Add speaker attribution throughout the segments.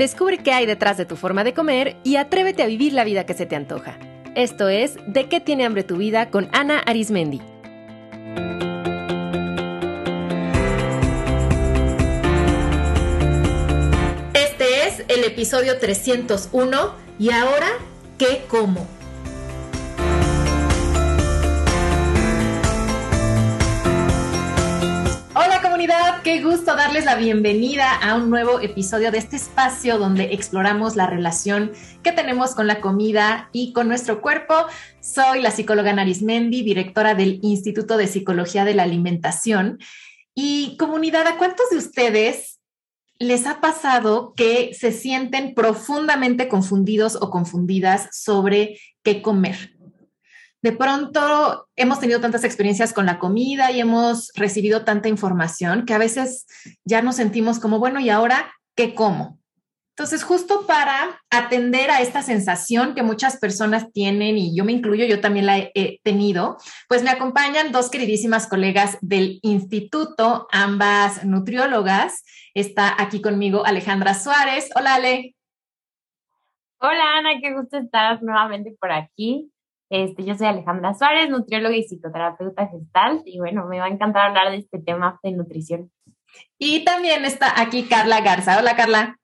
Speaker 1: Descubre qué hay detrás de tu forma de comer y atrévete a vivir la vida que se te antoja. Esto es De qué tiene hambre tu vida con Ana Arismendi. Este es el episodio 301 y ahora, ¿qué como? Qué gusto darles la bienvenida a un nuevo episodio de este espacio donde exploramos la relación que tenemos con la comida y con nuestro cuerpo. Soy la psicóloga Narismendi, directora del Instituto de Psicología de la Alimentación. Y comunidad, ¿a cuántos de ustedes les ha pasado que se sienten profundamente confundidos o confundidas sobre qué comer? De pronto hemos tenido tantas experiencias con la comida y hemos recibido tanta información que a veces ya nos sentimos como, bueno, ¿y ahora qué como? Entonces, justo para atender a esta sensación que muchas personas tienen, y yo me incluyo, yo también la he, tenido, pues me acompañan dos queridísimas colegas del instituto, ambas nutriólogas. Está aquí conmigo Alejandra Suárez. Hola, Ale.
Speaker 2: Hola, Ana, qué gusto estar nuevamente por aquí. Este, yo soy Alejandra Suárez, nutrióloga y psicoterapeuta gestal, y bueno, me va a encantar hablar de este tema de nutrición.
Speaker 1: Y también está aquí Carla Garza. Hola, Carla.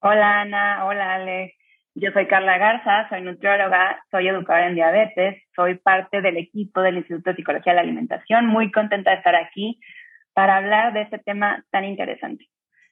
Speaker 3: Hola, Ana. Hola, Ale. Yo soy Carla Garza, soy nutrióloga, soy educadora en diabetes, soy parte del equipo del Instituto de Psicología de la Alimentación. Muy contenta de estar aquí para hablar de este tema tan interesante.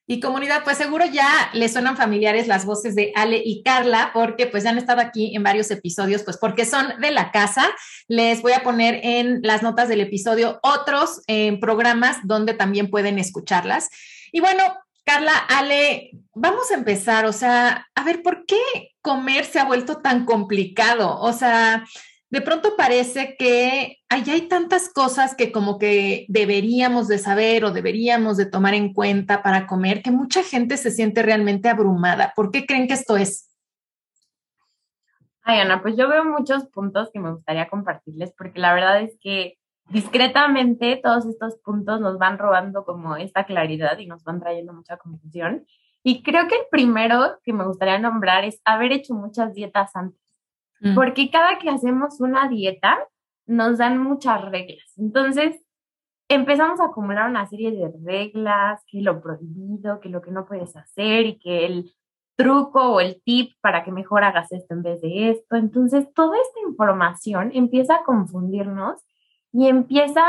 Speaker 1: Y comunidad, pues seguro ya les suenan familiares las voces de Ale y Carla, porque pues ya han estado aquí en varios episodios, pues porque son de la casa. Les voy a poner en las notas del episodio otros eh, programas donde también pueden escucharlas. Y bueno, Carla, Ale, vamos a empezar, o sea, a ver, ¿por qué comer se ha vuelto tan complicado? O sea, de pronto parece que allá hay tantas cosas que como que deberíamos de saber o deberíamos de tomar en cuenta para comer que mucha gente se siente realmente abrumada. ¿Por qué creen que esto es?
Speaker 2: Ay, Ana, pues yo veo muchos puntos que me gustaría compartirles porque la verdad es que discretamente todos estos puntos nos van robando como esta claridad y nos van trayendo mucha confusión. Y creo que el primero que me gustaría nombrar es haber hecho muchas dietas antes. Mm. Porque cada que hacemos una dieta nos dan muchas reglas. Entonces, empezamos a acumular una serie de reglas, que lo prohibido, que lo que no puedes hacer y que el truco o el tip para que mejor hagas esto en vez de esto. Entonces, toda esta información empieza a confundirnos y empieza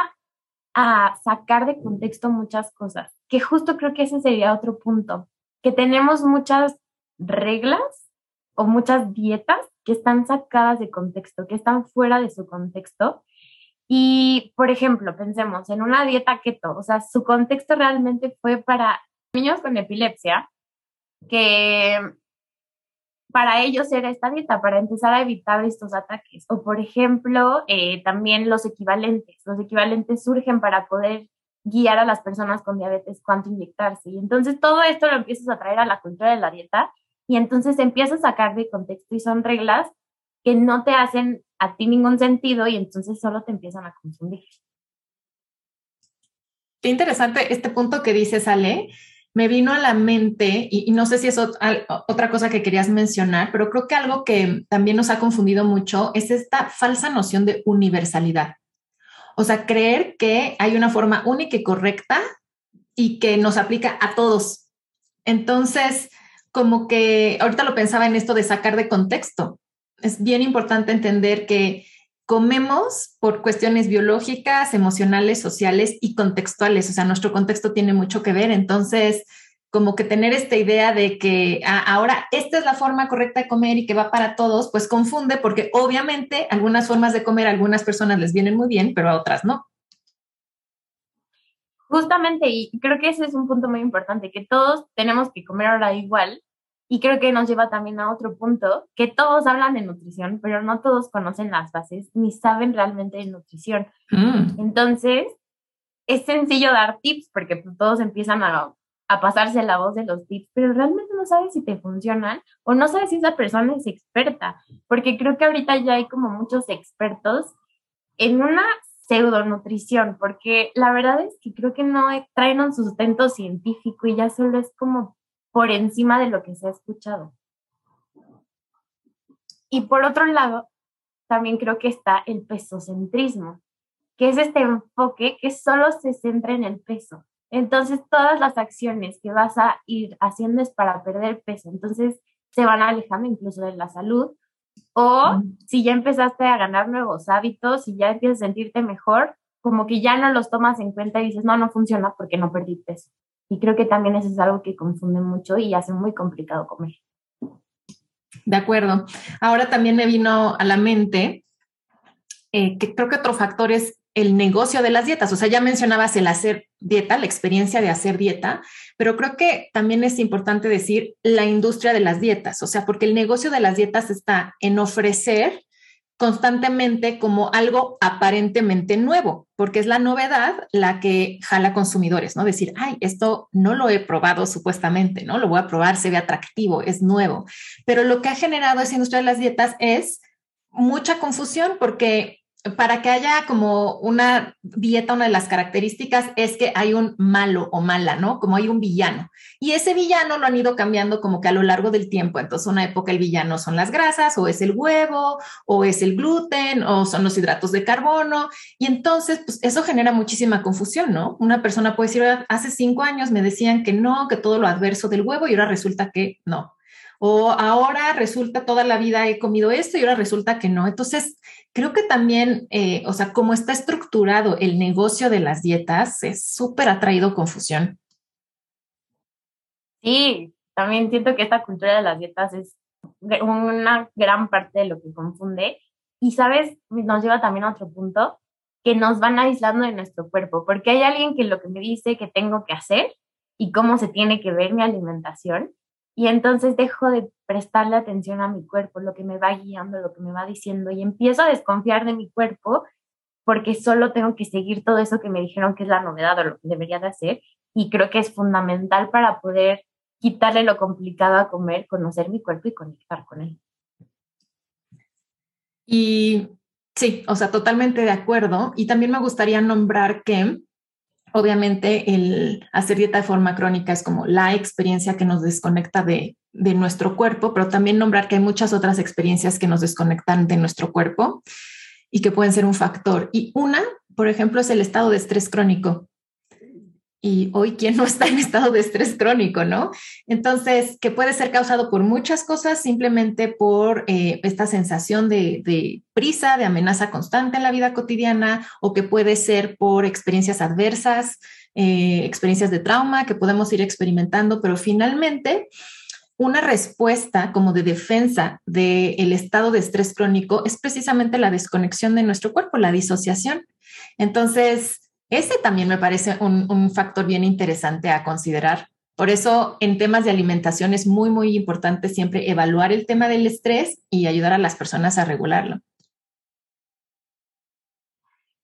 Speaker 2: a sacar de contexto muchas cosas, que justo creo que ese sería otro punto, que tenemos muchas reglas o muchas dietas que están sacadas de contexto, que están fuera de su contexto. Y, por ejemplo, pensemos en una dieta keto, o sea, su contexto realmente fue para niños con epilepsia, que para ellos era esta dieta, para empezar a evitar estos ataques. O, por ejemplo, eh, también los equivalentes. Los equivalentes surgen para poder guiar a las personas con diabetes cuánto inyectarse. Y entonces todo esto lo empiezas a traer a la cultura de la dieta y entonces empiezas a sacar de contexto y son reglas que no te hacen a ti ningún sentido y entonces solo te empiezan a confundir.
Speaker 1: Qué interesante este punto que dices, Ale. Me vino a la mente, y, no sé si es otra cosa que querías mencionar, pero creo que algo que también nos ha confundido mucho es esta falsa noción de universalidad. O sea, creer que hay una forma única y correcta y que nos aplica a todos. Entonces, como que ahorita lo pensaba en esto de sacar de contexto. Es bien importante entender que comemos por cuestiones biológicas, emocionales, sociales y contextuales. O sea, nuestro contexto tiene mucho que ver. Entonces, como que tener esta idea de que ah, ahora esta es la forma correcta de comer y que va para todos, pues confunde porque obviamente algunas formas de comer a algunas personas les vienen muy bien, pero a otras no.
Speaker 2: Justamente, y creo que ese es un punto muy importante, que todos tenemos que comer ahora igual, y creo que nos lleva también a otro punto, que todos hablan de nutrición, pero no todos conocen las bases ni saben realmente de nutrición. Mm. Entonces, es sencillo dar tips porque todos empiezan a, a, pasarse la voz de los tips, pero realmente no sabes si te funcionan o no sabes si esa persona es experta, porque creo que ahorita ya hay como muchos expertos en una pseudo nutrición, porque la verdad es que creo que no traen un sustento científico y ya solo es como por encima de lo que se ha escuchado. Y por otro lado, también creo que está el pesocentrismo, que es este enfoque que solo se centra en el peso. Entonces, todas las acciones que vas a ir haciendo es para perder peso. Entonces, se van alejando incluso de la salud. O si ya empezaste a ganar nuevos hábitos y ya empiezas a sentirte mejor, como que ya no los tomas en cuenta y dices, no, no funciona porque no perdí peso. Y creo que también eso es algo que confunde mucho y hace muy complicado comer.
Speaker 1: De acuerdo. Ahora también me vino a la mente eh, que creo que otro factor es el negocio de las dietas. O sea, ya mencionabas el hacer dieta, la experiencia de hacer dieta, pero creo que también es importante decir la industria de las dietas, o sea, porque el negocio de las dietas está en ofrecer constantemente como algo aparentemente nuevo, porque es la novedad la que jala consumidores, ¿no? Decir, ay, esto no lo he probado supuestamente, ¿no? Lo voy a probar, se ve atractivo, es nuevo. Pero lo que ha generado esa industria de las dietas es mucha confusión porque para que haya como una dieta, una de las características es que hay un malo o mala, ¿no? Como hay un villano. Y ese villano lo han ido cambiando como que a lo largo del tiempo. Entonces, una época el villano son las grasas, o es el huevo, o es el gluten, o son los hidratos de carbono. Y entonces, pues eso genera muchísima confusión, ¿no? Una persona puede decir, hace cinco años me decían que no, que todo lo adverso del huevo, y ahora resulta que no. O ahora resulta toda la vida he comido esto y ahora resulta que no. Entonces, creo que también, eh, o sea, como está estructurado el negocio de las dietas, es súper atraído confusión.
Speaker 2: Sí, también siento que esta cultura de las dietas es una gran parte de lo que confunde. Y, ¿sabes? Nos lleva también a otro punto, que nos van aislando de nuestro cuerpo, porque hay alguien que lo que me dice que tengo que hacer y cómo se tiene que ver mi alimentación, y entonces dejo de prestarle atención a mi cuerpo, lo que me va guiando, lo que me va diciendo, y empiezo a desconfiar de mi cuerpo porque solo tengo que seguir todo eso que me dijeron que es la novedad o lo que debería de hacer. Y creo que es fundamental para poder quitarle lo complicado a comer, conocer mi cuerpo y conectar con él.
Speaker 1: Y sí, o sea, totalmente de acuerdo. Y también me gustaría nombrar que Obviamente el hacer dieta de forma crónica es como la experiencia que nos desconecta de, de nuestro cuerpo, pero también nombrar que hay muchas otras experiencias que nos desconectan de nuestro cuerpo y que pueden ser un factor. Y una, por ejemplo, es el estado de estrés crónico y hoy quién no está en estado de estrés crónico, ¿no? Entonces, que puede ser causado por muchas cosas, simplemente por eh, esta sensación de, prisa, de amenaza constante en la vida cotidiana, o que puede ser por experiencias adversas, eh, experiencias de trauma que podemos ir experimentando, pero finalmente una respuesta como de defensa del estado de estrés crónico es precisamente la desconexión de nuestro cuerpo, la disociación. Entonces, ese también me parece un, factor bien interesante a considerar. Por eso, en temas de alimentación es muy, muy importante siempre evaluar el tema del estrés y ayudar a las personas a regularlo.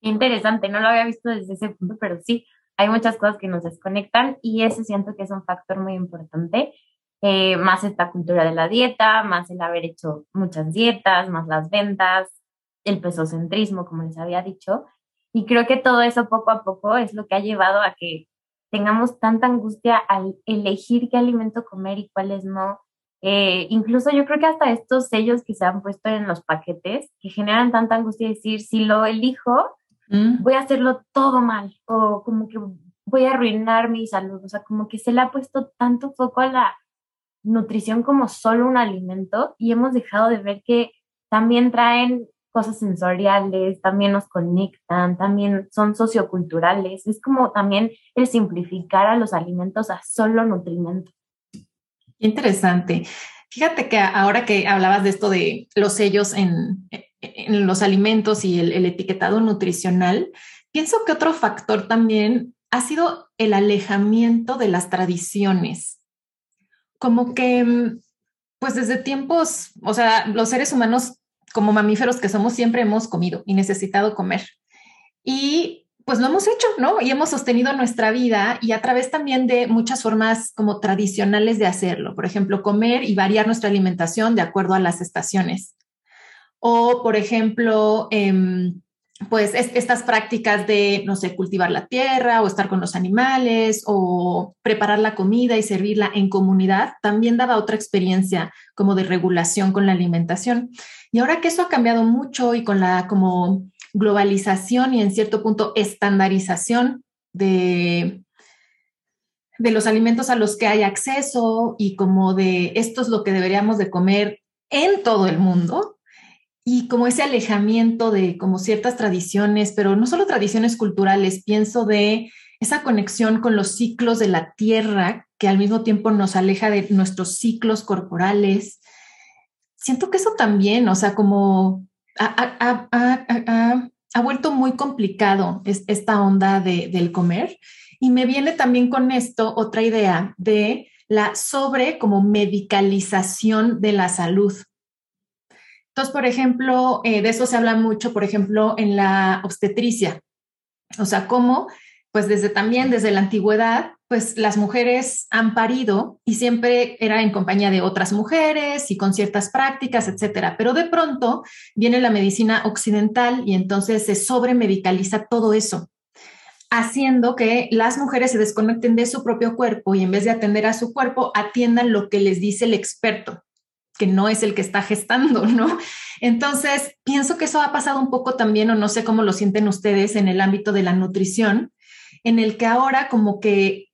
Speaker 2: Interesante, no lo había visto desde ese punto, pero sí, hay muchas cosas que nos desconectan y ese siento que es un factor muy importante. Eh, más esta cultura de la dieta, más el haber hecho muchas dietas, más las ventas, el pesocentrismo, como les había dicho, y creo que todo eso poco a poco es lo que ha llevado a que tengamos tanta angustia al elegir qué alimento comer y cuáles no. Eh, incluso yo creo que hasta estos sellos que se han puesto en los paquetes, que generan tanta angustia decir, si lo elijo, mm. voy a hacerlo todo mal o como que voy a arruinar mi salud. O sea, como que se le ha puesto tanto foco a la nutrición como solo un alimento y hemos dejado de ver que también traen cosas sensoriales, también nos conectan, también son socioculturales. Es como también el simplificar a los alimentos a solo nutrimento.
Speaker 1: Interesante. Fíjate que ahora que hablabas de esto de los sellos en, en los alimentos y el, el etiquetado nutricional, pienso que otro factor también ha sido el alejamiento de las tradiciones. Como que, pues desde tiempos, o sea, los seres humanos como mamíferos que somos, siempre hemos comido y necesitado comer. Y pues lo hemos hecho, ¿no? Y hemos sostenido nuestra vida y a través también de muchas formas como tradicionales de hacerlo. Por ejemplo, comer y variar nuestra alimentación de acuerdo a las estaciones. O, por ejemplo, em, pues estas prácticas de, no sé, cultivar la tierra o estar con los animales o preparar la comida y servirla en comunidad, también daba otra experiencia como de regulación con la alimentación. Y ahora que eso ha cambiado mucho y con la como globalización y en cierto punto estandarización de, de los alimentos a los que hay acceso y como de esto es lo que deberíamos de comer en todo el mundo, y como ese alejamiento de como ciertas tradiciones, pero no solo tradiciones culturales, pienso de esa conexión con los ciclos de la tierra que al mismo tiempo nos aleja de nuestros ciclos corporales. Siento que eso también, o sea, como ha, vuelto muy complicado esta onda del comer. Y me viene también con esto otra idea de la sobre como medicalización de la salud. Entonces, por ejemplo, eh, de eso se habla mucho, por ejemplo, en la obstetricia. O sea, cómo, pues desde también, desde la antigüedad, pues las mujeres han parido y siempre era en compañía de otras mujeres y con ciertas prácticas, etcétera. Pero de pronto viene la medicina occidental y entonces se sobremedicaliza todo eso haciendo que las mujeres se desconecten de su propio cuerpo y en vez de atender a su cuerpo, atiendan lo que les dice el experto que no es el que está gestando, ¿no? Entonces, pienso que eso ha pasado un poco también, o no sé cómo lo sienten ustedes en el ámbito de la nutrición, en el que ahora como que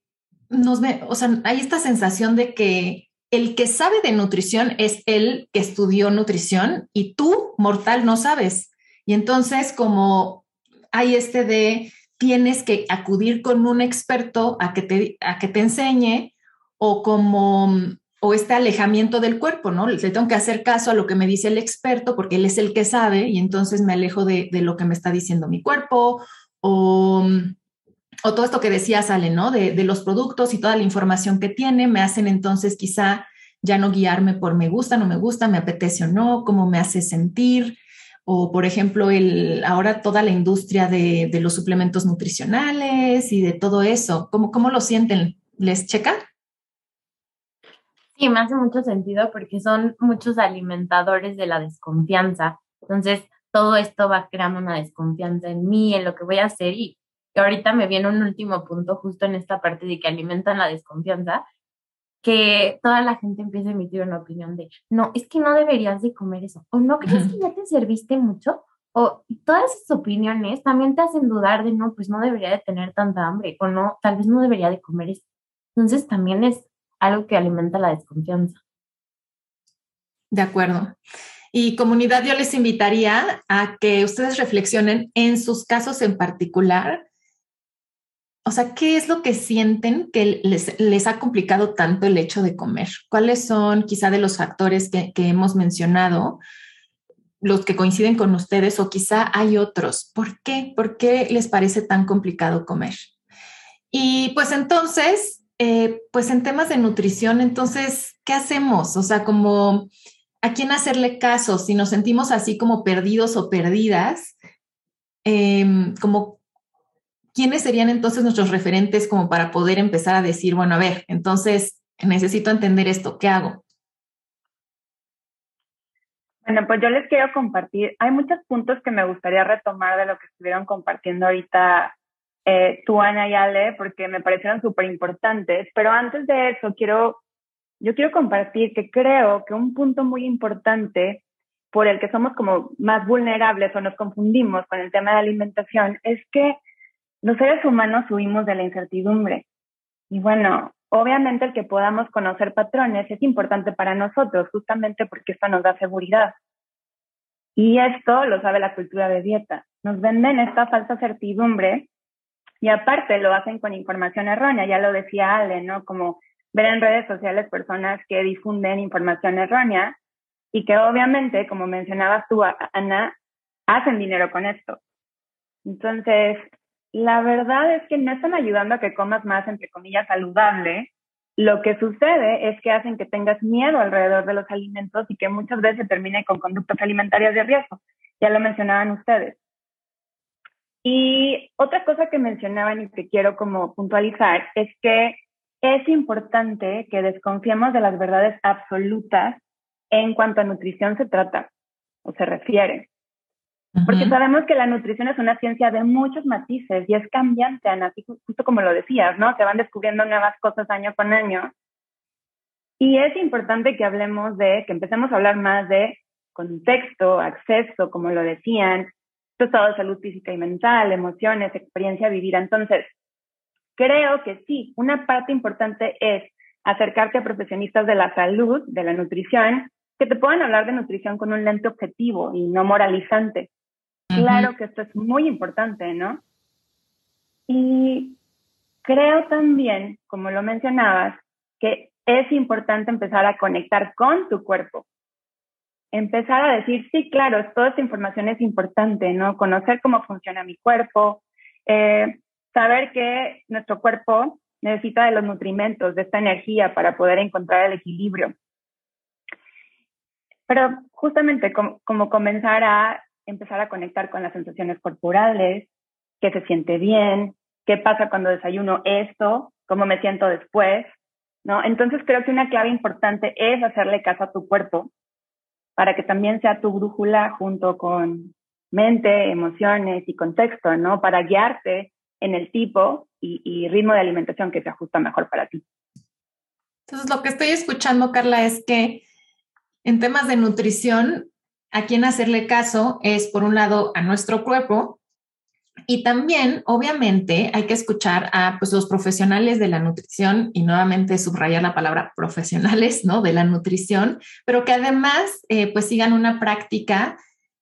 Speaker 1: nos ve, o sea, hay esta sensación de que el que sabe de nutrición es el que estudió nutrición y tú, mortal, no sabes. Y entonces, como hay este de tienes que acudir con un experto a que te, a que te enseñe, o como o este alejamiento del cuerpo, ¿no? Le tengo que hacer caso a lo que me dice el experto porque él es el que sabe y entonces me alejo de, lo que me está diciendo mi cuerpo o, o todo esto que decía Sale, ¿no? De, de, los productos y toda la información que tiene me hacen entonces quizá ya no guiarme por me gusta, no me gusta, me apetece o no, cómo me hace sentir. O, por ejemplo, el, ahora toda la industria de, de los suplementos nutricionales y de todo eso. ¿Cómo, cómo lo sienten? ¿Les checa?
Speaker 2: Sí, me hace mucho sentido porque son muchos alimentadores de la desconfianza. Entonces, todo esto va creando una desconfianza en mí, en lo que voy a hacer. Y ahorita me viene un último punto justo en esta parte de que alimentan la desconfianza, que toda la gente empieza a emitir una opinión de, no, es que no deberías de comer eso, o no crees que ya te serviste mucho, o todas esas opiniones también te hacen dudar de, no, pues no debería de tener tanta hambre, o no, tal vez no debería de comer eso. Entonces también es algo que alimenta la desconfianza.
Speaker 1: De acuerdo. Y comunidad, yo les invitaría a que ustedes reflexionen en sus casos en particular. O sea, ¿qué es lo que sienten que les, les ha complicado tanto el hecho de comer? ¿Cuáles son quizá de los factores que, que hemos mencionado, los que coinciden con ustedes o quizá hay otros? ¿Por qué? ¿Por qué les parece tan complicado comer? Y pues entonces, eh, pues en temas de nutrición, entonces, ¿qué hacemos? O sea, como a quién hacerle caso si nos sentimos así como perdidos o perdidas, em, como quiénes serían entonces nuestros referentes como para poder empezar a decir, bueno, a ver, entonces necesito entender esto, ¿qué hago?
Speaker 3: Bueno, pues yo les quiero compartir, hay muchos puntos que me gustaría retomar de lo que estuvieron compartiendo ahorita eh, tú, Ana y Ale, porque me parecieron súper importantes. Pero antes de eso, quiero, yo quiero compartir que creo que un punto muy importante por el que somos como más vulnerables o nos confundimos con el tema de alimentación es que los seres humanos huimos de la incertidumbre. Y bueno, obviamente el que podamos conocer patrones es importante para nosotros, justamente porque esto nos da seguridad. Y esto lo sabe la cultura de dieta. Nos venden esta falsa certidumbre y aparte lo hacen con información errónea, ya lo decía Ale, ¿no? Como ver en redes sociales personas que difunden información errónea y que obviamente, como mencionabas tú, Ana, hacen dinero con esto. Entonces, la verdad es que no están ayudando a que comas más, entre comillas, saludable. Lo que sucede es que hacen que tengas miedo alrededor de los alimentos y que muchas veces termine con conductas alimentarias de riesgo. Ya lo mencionaban ustedes. Y otra cosa que mencionaban y que quiero como puntualizar es que es importante que desconfiemos de las verdades absolutas en cuanto a nutrición se trata o se refiere. Porque sabemos que la nutrición es una ciencia de muchos matices y es cambiante, Ana, justo como lo decías, ¿no? Se van descubriendo nuevas cosas año con año. Y es importante que hablemos de, que empecemos a hablar más de contexto, acceso, como lo decían, tu estado de salud física y mental, emociones, experiencia vivida. Entonces, creo que sí, una parte importante es acercarte a profesionistas de la salud, de la nutrición, que te puedan hablar de nutrición con un lente objetivo y no moralizante. Claro que esto es muy importante, ¿no? Y creo también, como lo mencionabas, que es importante empezar a conectar con tu cuerpo. Empezar a decir, sí, claro, toda esta información es importante, ¿no? Conocer cómo funciona mi cuerpo, eh, saber que nuestro cuerpo necesita de los nutrimentos, de esta energía para poder encontrar el equilibrio. Pero justamente como, comenzar a empezar a conectar con las sensaciones corporales, qué se siente bien, qué pasa cuando desayuno esto, cómo me siento después, ¿no? Entonces creo que una clave importante es hacerle caso a tu cuerpo para que también sea tu brújula junto con mente, emociones y contexto, ¿no? Para guiarte en el tipo y, ritmo de alimentación que se ajusta mejor para ti.
Speaker 1: Entonces, lo que estoy escuchando, Carla, es que en temas de nutrición, a quien hacerle caso es, por un lado, a nuestro cuerpo y también, obviamente, hay que escuchar a pues, los profesionales de la nutrición y nuevamente subrayar la palabra profesionales, ¿no? De la nutrición, pero que además, eh, pues, sigan una práctica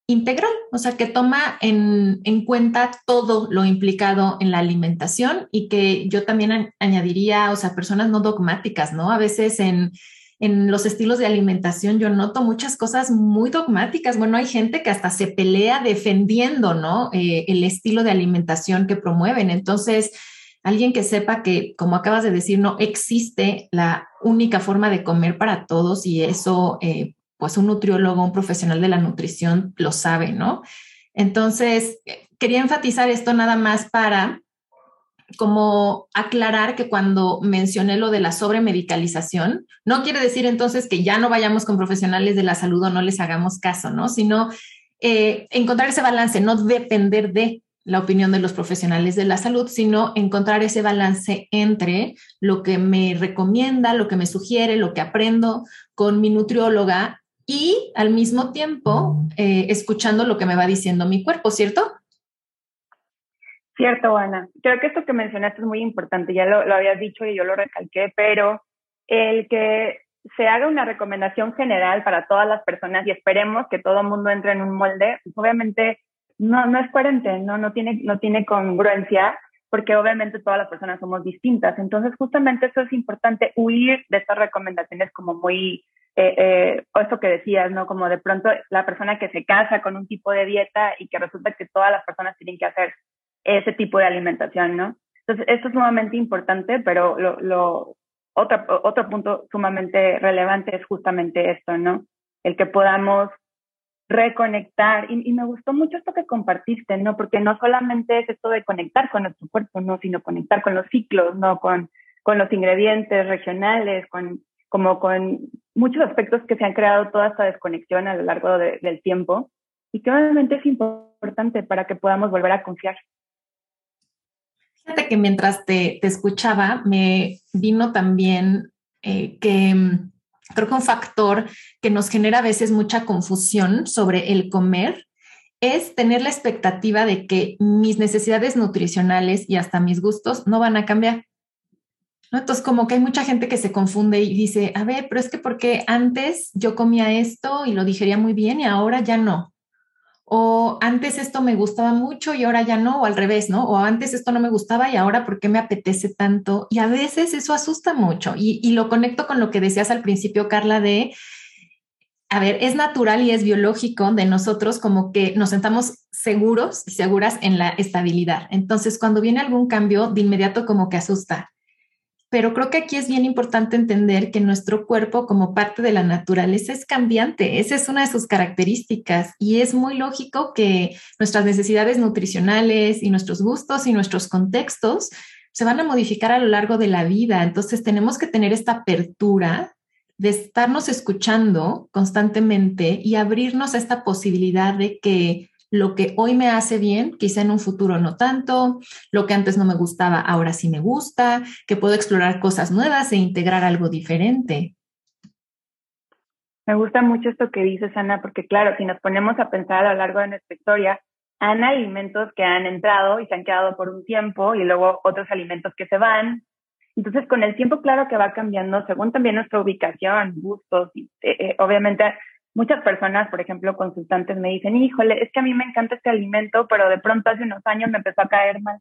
Speaker 1: integral, o sea, que toma en, cuenta todo lo implicado en la alimentación y que yo también añadiría, o sea, personas no dogmáticas, ¿no? A veces en, los estilos de alimentación yo noto muchas cosas muy dogmáticas. Bueno, hay gente que hasta se pelea defendiendo, ¿no? Eh, el estilo de alimentación que promueven. Entonces, alguien que sepa que, como acabas de decir, no existe la única forma de comer para todos y eso eh, pues un nutriólogo, un profesional de la nutrición lo sabe, ¿no? Entonces, quería enfatizar esto nada más para como aclarar que cuando mencioné lo de la sobremedicalización, no quiere decir entonces que ya no vayamos con profesionales de la salud o no les hagamos caso, ¿no? Sino eh, encontrar ese balance, no depender de la opinión de los profesionales de la salud, sino encontrar ese balance entre lo que me recomienda, lo que me sugiere, lo que aprendo con mi nutrióloga y al mismo tiempo eh, escuchando lo que me va diciendo mi cuerpo, ¿cierto?
Speaker 3: Cierto, Ana. Creo que esto que mencionaste es muy importante, ya lo, habías dicho y yo lo recalqué, pero el que se haga una recomendación general para todas las personas y esperemos que todo el mundo entre en un molde, pues obviamente no, no es coherente, no, no, tiene, no tiene congruencia, porque obviamente todas las personas somos distintas. Entonces, justamente eso es importante, huir de estas recomendaciones como muy eh, eh, esto que decías, ¿no? Como de pronto la persona que se casa con un tipo de dieta y que resulta que todas las personas tienen que hacer ese tipo de alimentación, ¿no? Entonces, esto es sumamente importante, pero lo, lo otro, otro punto sumamente relevante es justamente esto, ¿no? El que podamos reconectar. Y, y, me gustó mucho esto que compartiste, ¿no? Porque no solamente es esto de conectar con nuestro cuerpo, ¿no? Sino conectar con los ciclos, ¿no? Con, con los ingredientes regionales, con, como con muchos aspectos que se han creado toda esta desconexión a lo largo del tiempo y que obviamente es importante para que podamos volver a confiar.
Speaker 1: Fíjate que mientras te, escuchaba, me vino también eh, que mm, creo que un factor que nos genera a veces mucha confusión sobre el comer es tener la expectativa de que mis necesidades nutricionales y hasta mis gustos no van a cambiar. Entonces, como que hay mucha gente que se confunde y dice, a ver, pero es que porque antes yo comía esto y lo digería muy bien y ahora ya no. O antes esto me gustaba mucho y ahora ya no, o al revés, ¿no? O antes esto no me gustaba y ahora ¿por qué me apetece tanto? Y a veces eso asusta mucho y, y lo conecto con lo que decías al principio, Carla, de, a ver, es natural y es biológico de nosotros como que nos sentamos seguros y seguras en la estabilidad. Entonces, cuando viene algún cambio, de inmediato como que asusta pero creo que aquí es bien importante entender que nuestro cuerpo como parte de la naturaleza es cambiante, esa es una de sus características y es muy lógico que nuestras necesidades nutricionales y nuestros gustos y nuestros contextos se van a modificar a lo largo de la vida, entonces tenemos que tener esta apertura de estarnos escuchando constantemente y abrirnos a esta posibilidad de que lo que hoy me hace bien, quizá en un futuro no tanto, lo que antes no me gustaba, ahora sí me gusta, que puedo explorar cosas nuevas e integrar algo diferente.
Speaker 3: Me gusta mucho esto que dices, Ana, porque claro, si nos ponemos a pensar a lo largo de nuestra historia, han alimentos que han entrado y se han quedado por un tiempo y luego otros alimentos que se van. Entonces, con el tiempo, claro que va cambiando según también nuestra ubicación, gustos. Y, eh, eh, obviamente, muchas personas, por ejemplo, consultantes me dicen, híjole, es que a mí me encanta este alimento, pero de pronto hace unos años me empezó a caer mal.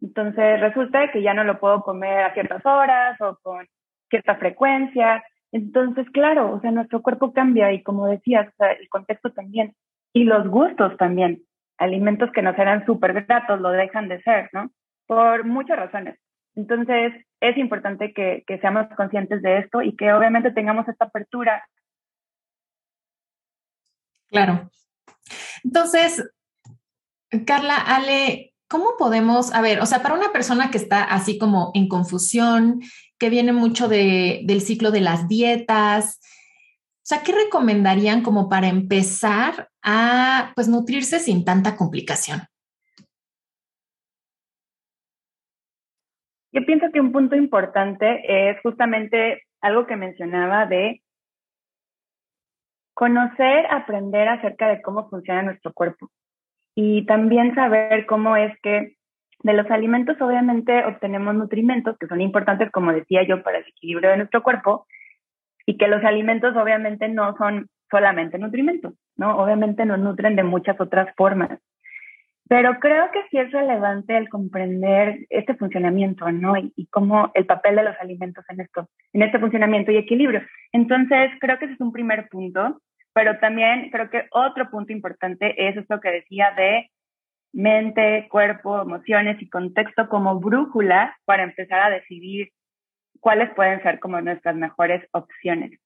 Speaker 3: Entonces, resulta que ya no lo puedo comer a ciertas horas o con cierta frecuencia. Entonces, claro, o sea, nuestro cuerpo cambia y como decías, el contexto también y los gustos también alimentos que nos eran súper gratos lo dejan de ser, ¿no? Por muchas razones. Entonces, es importante que, que seamos conscientes de esto y que obviamente tengamos esta apertura.
Speaker 1: Claro. Entonces, Carla, Ale, ¿cómo podemos, a ver, o sea, para una persona que está así como en confusión, que viene mucho de, del ciclo de las dietas, o sea, ¿qué recomendarían como para empezar a pues nutrirse sin tanta complicación?
Speaker 3: Yo pienso que un punto importante es justamente algo que mencionaba de conocer, aprender acerca de cómo funciona nuestro cuerpo y también saber cómo es que de los alimentos obviamente obtenemos nutrimentos que son importantes, como decía yo, para el equilibrio de nuestro cuerpo, y que los alimentos obviamente no son solamente nutrimentos, ¿no? Obviamente nos nutren de muchas otras formas. Pero creo que sí es relevante el comprender este funcionamiento, ¿no? Y, cómo el papel de los alimentos en esto, en este funcionamiento y equilibrio. Entonces, creo que ese es un primer punto, pero también creo que otro punto importante es esto que decía de mente, cuerpo, emociones y contexto como brújula para empezar a decidir cuáles pueden ser como nuestras mejores opciones.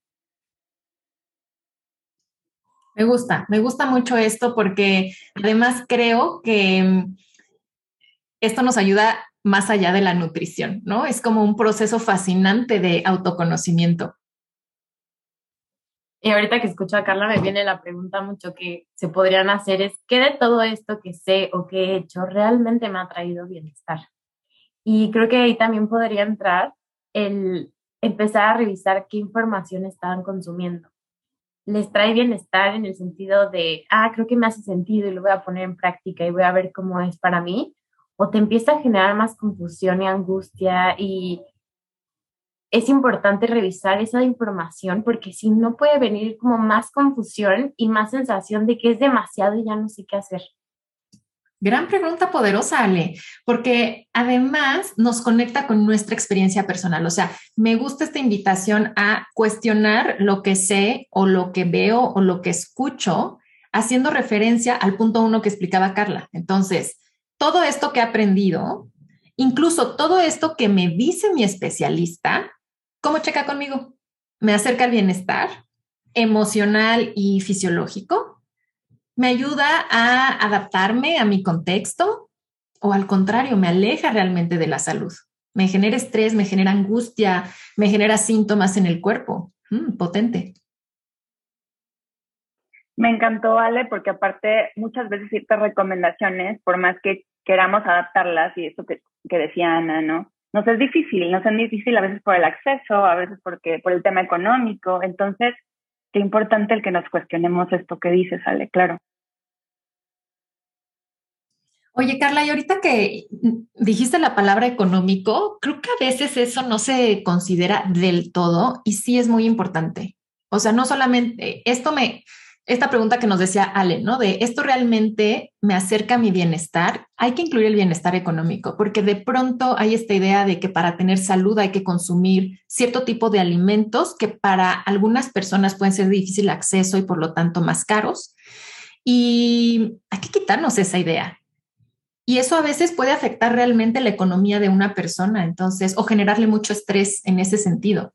Speaker 1: Me gusta, me gusta mucho esto porque además creo que mm, esto nos ayuda más allá de la nutrición, ¿no? Es como un proceso fascinante de autoconocimiento.
Speaker 2: Y ahorita que escucho a Carla me viene la pregunta mucho que se podrían hacer es, ¿qué de todo esto que sé o que he hecho realmente me ha traído bienestar? Y creo que ahí también podría entrar el empezar a revisar qué información estaban consumiendo. Les trae bienestar en el sentido de, ah, creo que me hace sentido y lo voy a poner en práctica y voy a ver cómo es para mí, o te empieza a generar más confusión y angustia y es importante revisar esa información porque si no puede venir como más confusión y más sensación de que es demasiado y ya no sé qué hacer.
Speaker 1: Gran pregunta poderosa, Ale, porque además nos conecta con nuestra experiencia personal. O sea, me gusta esta invitación a cuestionar lo que sé o lo que veo o lo que escucho, haciendo referencia al punto uno que explicaba Carla. Entonces, todo esto que he aprendido, incluso todo esto que me dice mi especialista, ¿cómo checa conmigo? ¿Me acerca al bienestar emocional y fisiológico? Me ayuda a adaptarme a mi contexto o al contrario, me aleja realmente de la salud. Me genera estrés, me genera angustia, me genera síntomas en el cuerpo. Mm, potente.
Speaker 3: Me encantó, Ale, porque aparte muchas veces ciertas recomendaciones, por más que queramos adaptarlas, y eso que, que decía Ana, ¿no? Nos es difícil, nos es difícil a veces por el acceso, a veces porque por el tema económico. Entonces, qué importante el que nos cuestionemos esto que dices, Ale, claro.
Speaker 1: Oye, Carla, y ahorita que dijiste la palabra económico, creo que a veces eso no se considera del todo y sí es muy importante. O sea, no solamente esto me, esta pregunta que nos decía Ale, ¿no? De esto realmente me acerca a mi bienestar, hay que incluir el bienestar económico, porque de pronto hay esta idea de que para tener salud hay que consumir cierto tipo de alimentos que para algunas personas pueden ser de difícil acceso y por lo tanto más caros. Y hay que quitarnos esa idea. Y eso a veces puede afectar realmente la economía de una persona, entonces, o generarle mucho estrés en ese sentido.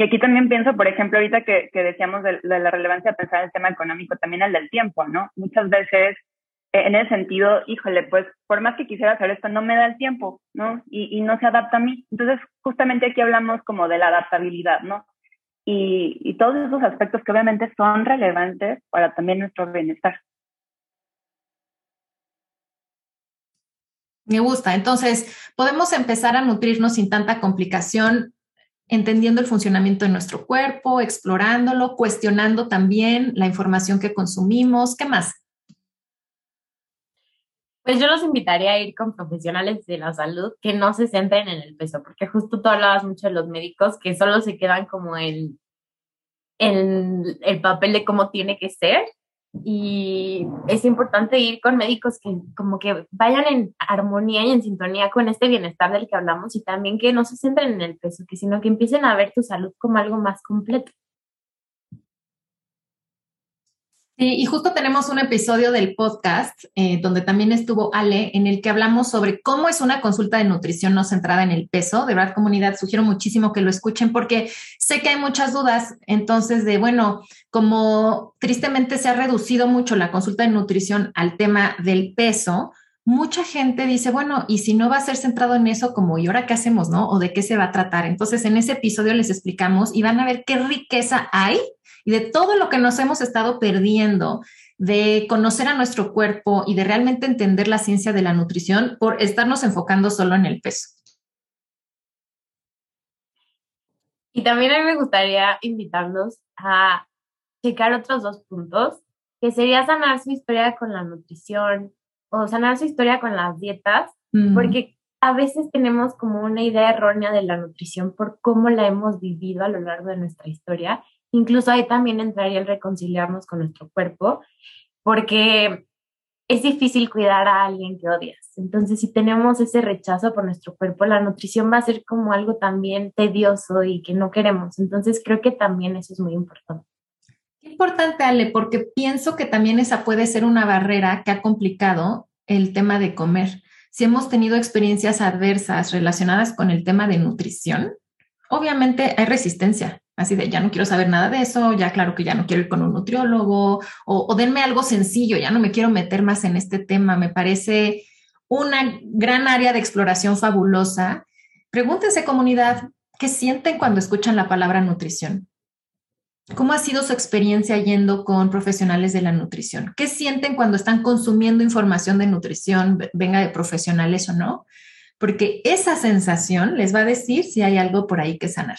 Speaker 3: Y aquí también pienso, por ejemplo, ahorita que, decíamos de, la relevancia de pensar el tema económico, también el del tiempo, ¿no? Muchas veces, eh, en el sentido, híjole, pues por más que quisiera hacer esto, no me da el tiempo, ¿no? Y, y no se adapta a mí. Entonces, justamente aquí hablamos como de la adaptabilidad, ¿no? y, y todos esos aspectos que obviamente son relevantes para también nuestro bienestar.
Speaker 1: Me gusta. Entonces, podemos empezar a nutrirnos sin tanta complicación, entendiendo el funcionamiento de nuestro cuerpo, explorándolo, cuestionando también la información que consumimos. ¿Qué más?
Speaker 2: Pues yo los invitaría a ir con profesionales de la salud que no se centren en el peso, porque justo tú hablabas mucho de los médicos que solo se quedan como en, en el papel de cómo tiene que ser y es importante ir con médicos que como que vayan en armonía y en sintonía con este bienestar del que hablamos y también que no se centren en el peso, que sino que empiecen a ver tu salud como algo más completo.
Speaker 1: Y justo tenemos un episodio del podcast eh, donde también estuvo Ale, en el que hablamos sobre cómo es una consulta de nutrición no centrada en el peso. De verdad, comunidad, sugiero muchísimo que lo escuchen porque sé que hay muchas dudas. Entonces, de bueno, como tristemente se ha reducido mucho la consulta de nutrición al tema del peso, mucha gente dice, bueno, y si no va a ser centrado en eso, como, ¿y ahora qué hacemos, no? ¿O de qué se va a tratar? Entonces, en ese episodio les explicamos y van a ver qué riqueza hay y de todo lo que nos hemos estado perdiendo de conocer a nuestro cuerpo y de realmente entender la ciencia de la nutrición por estarnos enfocando solo en el peso.
Speaker 2: Y también a mí me gustaría invitarlos a checar otros dos puntos, que sería sanar su historia con la nutrición o sanar su historia con las dietas, porque a veces tenemos como una idea errónea de la nutrición por cómo la hemos vivido a lo largo de nuestra historia Incluso ahí también entraría el reconciliarnos con nuestro cuerpo, porque es difícil cuidar a alguien que odias. Entonces, si tenemos ese rechazo por nuestro cuerpo, la nutrición va a ser como algo también tedioso y que no queremos. Entonces, creo que también eso es muy importante.
Speaker 1: Qué importante, Ale, porque pienso que también esa puede ser una barrera que ha complicado el tema de comer. Si hemos tenido experiencias adversas relacionadas con el tema de nutrición, obviamente hay resistencia así de ya no quiero saber nada de eso, ya claro que ya no quiero ir con un nutriólogo o, denme algo sencillo, ya no me quiero meter más en este tema, me parece una gran área de exploración fabulosa. Pregúntense comunidad, ¿qué sienten cuando escuchan la palabra nutrición? ¿Cómo ha sido su experiencia yendo con profesionales de la nutrición? ¿Qué sienten cuando están consumiendo información de nutrición, venga de profesionales o no? Porque esa sensación les va a decir si hay algo por ahí que sanar.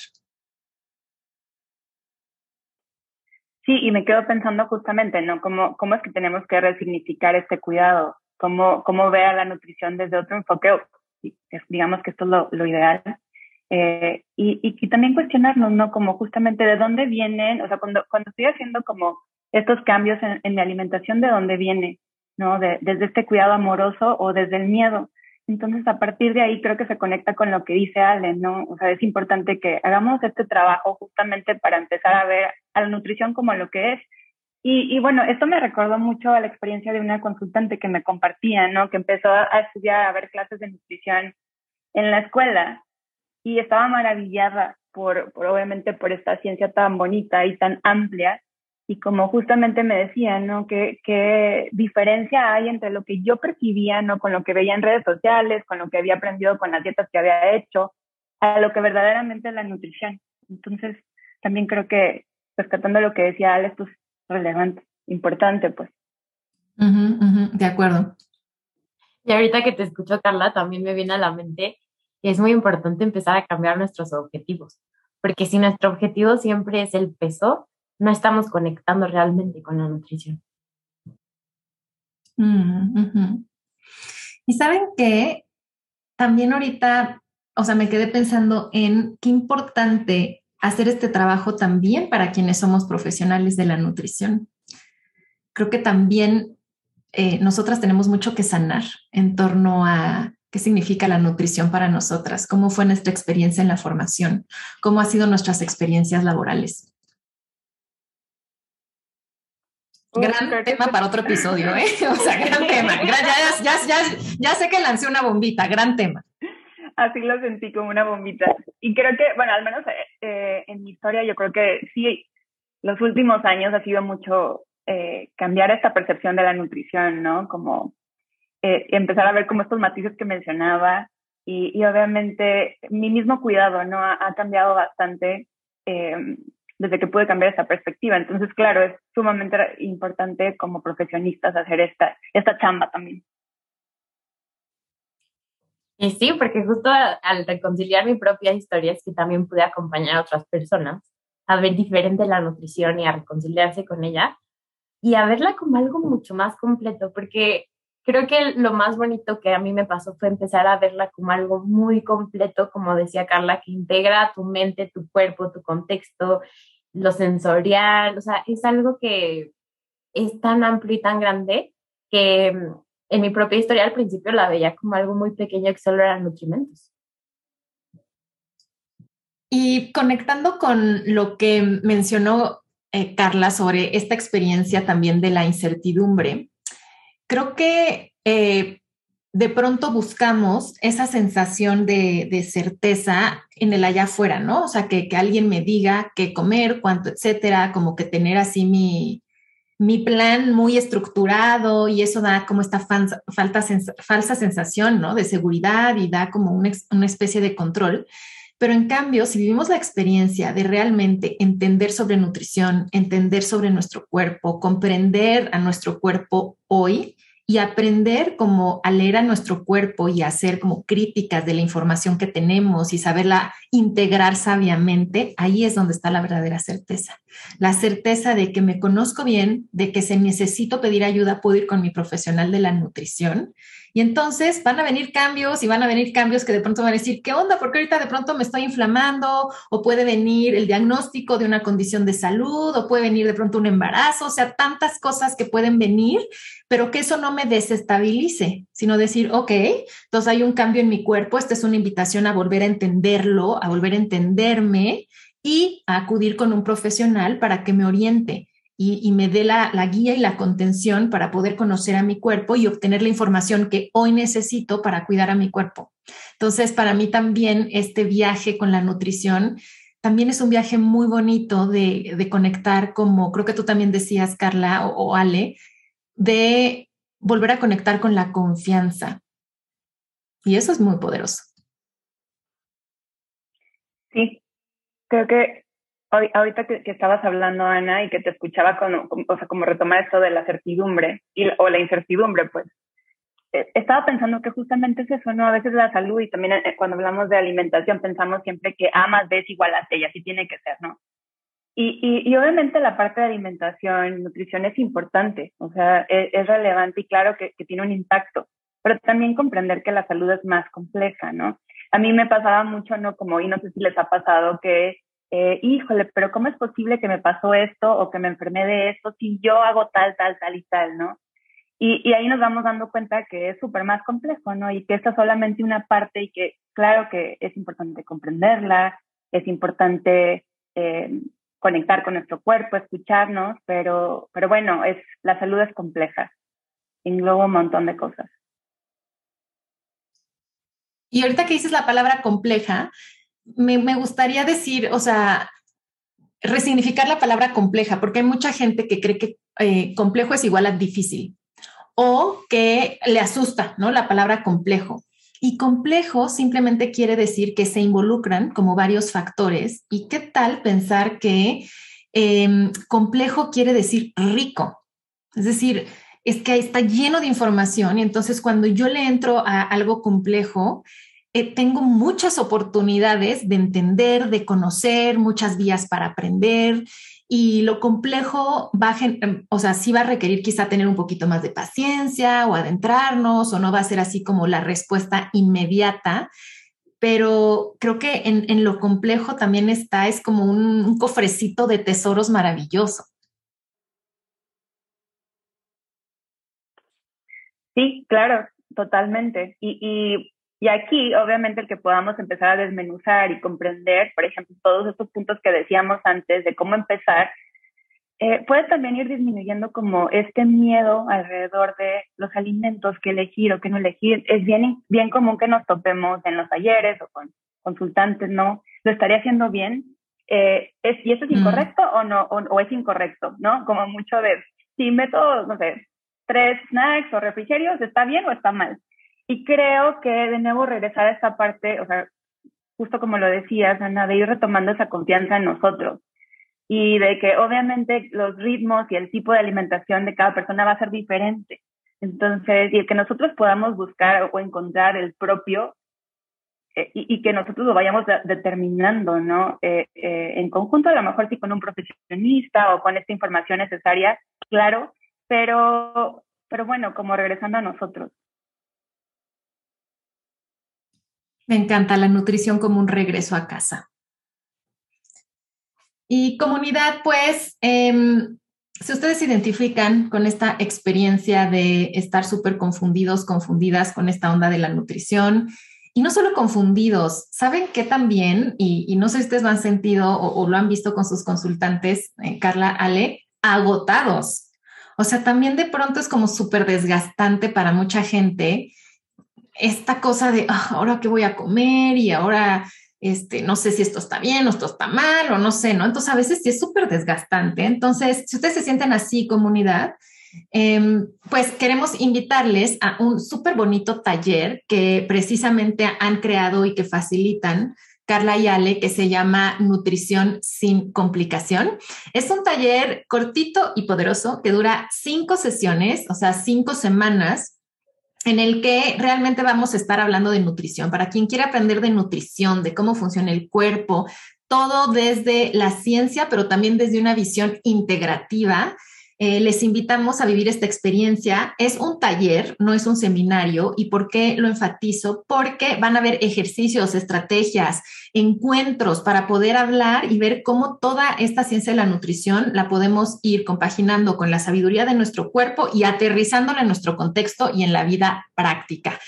Speaker 3: Sí, y me quedo pensando justamente, ¿no? ¿Cómo, es que tenemos que resignificar este cuidado? ¿Cómo, cómo ver a la nutrición desde otro enfoque? Digamos que esto es lo, ideal. Eh, y, y, también cuestionarnos, ¿no? Como justamente de dónde vienen, o sea, cuando, cuando estoy haciendo como estos cambios en, en mi alimentación, ¿de dónde viene? ¿No? De, desde este cuidado amoroso o desde el miedo. Entonces, a partir de ahí creo que se conecta con lo que dice Allen, ¿no? O sea, es importante que hagamos este trabajo justamente para empezar a ver a la nutrición como lo que es. Y, y bueno, esto me recordó mucho a la experiencia de una consultante que me compartía, ¿no? Que empezó a estudiar, a ver clases de nutrición en la escuela y estaba maravillada por, por obviamente por esta ciencia tan bonita y tan amplia y como justamente me decían, ¿no? ¿Qué, ¿Qué, diferencia hay entre lo que yo percibía, ¿no? Con lo que veía en redes sociales, con lo que había aprendido con las dietas que había hecho, a lo que verdaderamente es la nutrición. Entonces, también creo que rescatando lo que decía Alex, pues relevante, importante, pues.
Speaker 1: de acuerdo.
Speaker 2: Y ahorita que te escucho, Carla, también me viene a la mente que es muy importante empezar a cambiar nuestros objetivos, porque si nuestro objetivo siempre es el peso, no estamos conectando realmente con la nutrición.
Speaker 1: Mm, y saben que también ahorita, o sea, me quedé pensando en qué importante hacer este trabajo también para quienes somos profesionales de la nutrición. Creo que también eh, nosotras tenemos mucho que sanar en torno a qué significa la nutrición para nosotras, cómo fue nuestra experiencia en la formación, cómo han sido nuestras experiencias laborales. Gran tema para otro episodio, ¿eh? O sea, gran tema. Ya, ya, ya, ya, sé que lancé una bombita, gran tema.
Speaker 3: Así lo sentí como una bombita. Y creo que, bueno, al menos eh, en mi historia, yo creo que sí, los últimos años ha sido mucho eh, cambiar esta percepción de la nutrición, ¿no? Como eh, empezar a ver como estos matices que mencionaba y, y obviamente mi mismo cuidado, ¿no? Ha, ha cambiado bastante. Desde que pude cambiar esta perspectiva. Entonces, claro, es sumamente importante como profesionistas hacer esta, esta chamba también.
Speaker 2: Y sí, porque justo al reconciliar mi propia historia es que también pude acompañar a otras personas a ver diferente la nutrición y a reconciliarse con ella y a verla como algo mucho más completo, porque creo que lo más bonito que a mí me pasó fue empezar a verla como algo muy completo, como decía Carla, que integra tu mente, tu cuerpo, tu contexto, lo sensorial, o sea, es algo que es tan amplio y tan grande que en mi propia historia al principio la veía como algo muy pequeño que solo eran nutrimentos.
Speaker 1: Y conectando con lo que mencionó eh, Carla sobre esta experiencia también de la incertidumbre, creo que eh, de pronto buscamos esa sensación de, certeza en el allá afuera, ¿no? O sea, que, alguien me diga qué comer, cuánto, etcétera, como que tener así mi, mi plan muy estructurado y eso da como esta falsa, falsa sensación ¿no? de seguridad y da como una, una especie de control. Pero en cambio, si vivimos la experiencia de realmente entender sobre nutrición, entender sobre nuestro cuerpo, comprender a nuestro cuerpo hoy, y aprender como a leer a nuestro cuerpo y hacer como críticas de la información que tenemos y saberla integrar sabiamente, ahí es donde está la verdadera certeza. La certeza de que me conozco bien, de que si necesito pedir ayuda, puedo ir con mi profesional de la nutrición y entonces van a venir cambios y van a venir cambios que de pronto van a decir, ¿qué onda? Porque ahorita de pronto me estoy inflamando o puede venir el diagnóstico de una condición de salud o puede venir de pronto un embarazo, o sea, tantas cosas que pueden venir, pero que eso no me desestabilice, sino decir, ok, entonces hay un cambio en mi cuerpo, esta es una invitación a volver a entenderlo, a volver a entenderme y a acudir con un profesional para que me oriente y, me dé la, guía y la contención para poder conocer a mi cuerpo y obtener la información que hoy necesito para cuidar a mi cuerpo. Entonces, para mí también este viaje con la nutrición también es un viaje muy bonito de, conectar, como creo que tú también decías, Carla o, o Ale, de volver a conectar con la confianza. Y eso es muy poderoso.
Speaker 3: Sí, creo que ahorita que, estabas hablando, Ana, y que te escuchaba con, o sea, como retomar esto de la certidumbre y, o la incertidumbre, pues, eh, estaba pensando que justamente es eso, ¿no? A veces la salud y también eh, cuando hablamos de alimentación pensamos siempre que A más B es igual a C y así tiene que ser, ¿no? Y, y, y, obviamente la parte de alimentación, nutrición es importante, o sea, es, es relevante y claro que, que, tiene un impacto, pero también comprender que la salud es más compleja, ¿no? A mí me pasaba mucho, ¿no? Como, y no sé si les ha pasado que eh, híjole, pero ¿cómo es posible que me pasó esto o que me enfermé de esto si yo hago tal, tal, tal y tal, ¿no? Y, ahí nos vamos dando cuenta que es súper más complejo, ¿no? Y que esta es solamente una parte y que claro que es importante comprenderla, es importante eh, conectar con nuestro cuerpo, escucharnos, pero, pero bueno, es, la salud es compleja, engloba un montón de cosas.
Speaker 1: Y ahorita que dices la palabra compleja, me, gustaría decir, o sea, resignificar la palabra compleja, porque hay mucha gente que cree que eh, complejo es igual a difícil o que le asusta, ¿no? La palabra complejo. Y complejo simplemente quiere decir que se involucran como varios factores. ¿Y qué tal pensar que eh, complejo quiere decir rico? Es decir, es que está lleno de información y entonces cuando yo le entro a algo complejo, eh, tengo muchas oportunidades de entender, de conocer, muchas vías para aprender y lo complejo va a, em, o sea, sí va a requerir quizá tener un poquito más de paciencia o adentrarnos o no va a ser así como la respuesta inmediata, pero creo que en, en lo complejo también está, es como un, cofrecito de tesoros maravilloso.
Speaker 3: Sí, claro, totalmente. Y y aquí, obviamente, el que podamos empezar a desmenuzar y comprender, por ejemplo, todos estos puntos que decíamos antes de cómo empezar, eh, puede también ir disminuyendo como este miedo alrededor de los alimentos que elegir o que no elegir. Es bien, bien común que nos topemos en los talleres o con consultantes, ¿no? ¿Lo estaría haciendo bien? Eh, es, ¿Y eso es mm. incorrecto o no? O, o, es incorrecto, ¿no? Como mucho de, si meto, no sé, tres snacks o refrigerios, ¿está bien o está mal? Y creo que de nuevo regresar a esta parte, o sea, justo como lo decías, Ana, de ir retomando esa confianza en nosotros. y de que obviamente los ritmos y el tipo de alimentación de cada persona va a ser diferente. Entonces, y que nosotros podamos buscar o encontrar el propio eh, y, que nosotros lo vayamos determinando, ¿no? Eh, eh, en conjunto, a lo mejor sí con un profesionista o con esta información necesaria, claro, pero, pero bueno, como regresando a nosotros.
Speaker 1: Me encanta la nutrición como un regreso a casa. Y comunidad, pues, em, si ustedes se identifican con esta experiencia de estar súper confundidos, confundidas con esta onda de la nutrición, y no solo confundidos, ¿saben qué también? Y, no sé si ustedes lo han sentido o, lo han visto con sus consultantes, eh, Carla, Ale, agotados. O sea, también de pronto es como súper desgastante para mucha gente esta cosa de ah, ahora qué voy a comer y ahora este, no sé si esto está bien o esto está mal o no sé, ¿no? Entonces a veces sí es súper desgastante. Entonces, si ustedes se sienten así, comunidad, em, pues queremos invitarles a un súper bonito taller que precisamente han creado y que facilitan Carla y Ale, que se llama Nutrición sin complicación. Es un taller cortito y poderoso que dura cinco sesiones, o sea, cinco semanas en el que realmente vamos a estar hablando de nutrición. Para quien quiera aprender de nutrición, de cómo funciona el cuerpo, todo desde la ciencia, pero también desde una visión integrativa eh, les invitamos a vivir esta experiencia. Es un taller, no es un seminario. ¿Y por qué lo enfatizo? Porque van a haber ejercicios, estrategias, encuentros para poder hablar y ver cómo toda esta ciencia de la nutrición la podemos ir compaginando con la sabiduría de nuestro cuerpo y aterrizándola en nuestro contexto y en la vida práctica.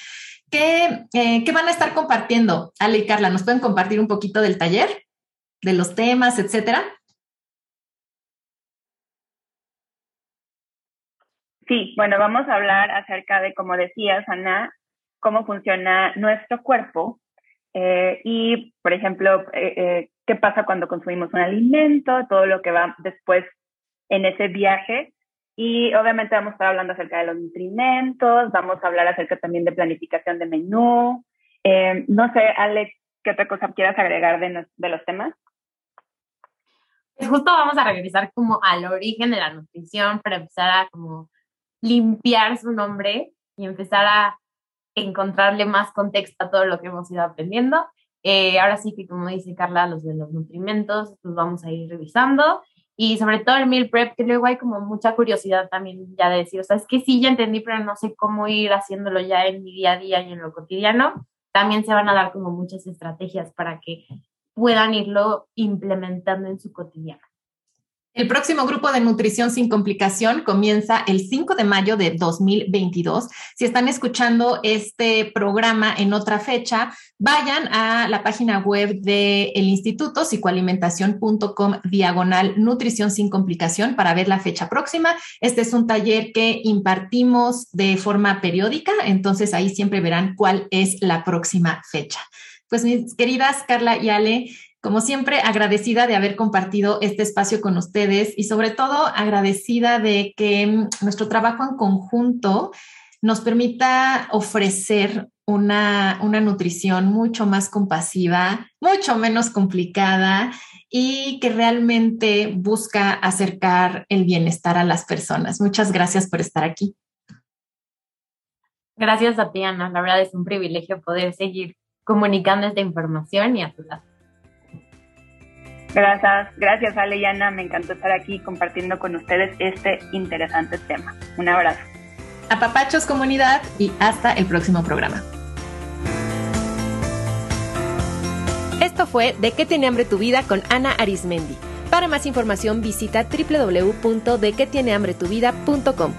Speaker 1: ¿Qué, eh, ¿Qué, van a estar compartiendo? Ale y Carla, ¿nos pueden compartir un poquito del taller? De los temas, etcétera.
Speaker 3: Sí, bueno, vamos a hablar acerca de, como decías, Ana, cómo funciona nuestro cuerpo eh, y, por ejemplo, eh, eh, qué pasa cuando consumimos un alimento, todo lo que va después en ese viaje. Y obviamente vamos a estar hablando acerca de los nutrimentos, vamos a hablar acerca también de planificación de menú. no sé, Alex, ¿qué otra cosa quieras agregar de, de los temas?
Speaker 2: Justo vamos a regresar como al origen de la nutrición para empezar a como limpiar su nombre y empezar a encontrarle más contexto a todo lo que hemos ido aprendiendo. Eh, ahora sí que, como dice Carla, los de los nutrimentos, los vamos a ir revisando. Y sobre todo el meal prep, que luego hay como mucha curiosidad también ya de decir, o sea, es que sí, ya entendí, pero no sé cómo ir haciéndolo ya en mi día a día y en lo cotidiano. También se van a dar como muchas estrategias para que puedan irlo implementando en su cotidiano.
Speaker 1: El próximo grupo de nutrición sin complicación comienza el 5 de mayo de 2022. Si están escuchando este programa en otra fecha, vayan a la página web del instituto psicoalimentación.com diagonal nutrición sin complicación para ver la fecha próxima. Este es un taller que impartimos de forma periódica, entonces ahí siempre verán cuál es la próxima fecha. Pues mis queridas Carla y Ale, como siempre, agradecida de haber compartido este espacio con ustedes y sobre todo agradecida de que mm, nuestro trabajo en conjunto nos permita ofrecer una, una, nutrición mucho más compasiva, mucho menos complicada y que realmente busca acercar el bienestar a las personas. Muchas gracias por estar aquí.
Speaker 2: Gracias a ti, Ana. La verdad es un privilegio poder seguir comunicando esta información y a tu lado.
Speaker 3: Gracias, gracias Ale y Ana, me encantó estar aquí compartiendo con ustedes este interesante tema. Un abrazo.
Speaker 1: A papachos comunidad y hasta el próximo programa. Esto fue De qué tiene hambre tu vida con Ana Arismendi. Para más información visita www.dequetienehambretuvida.com.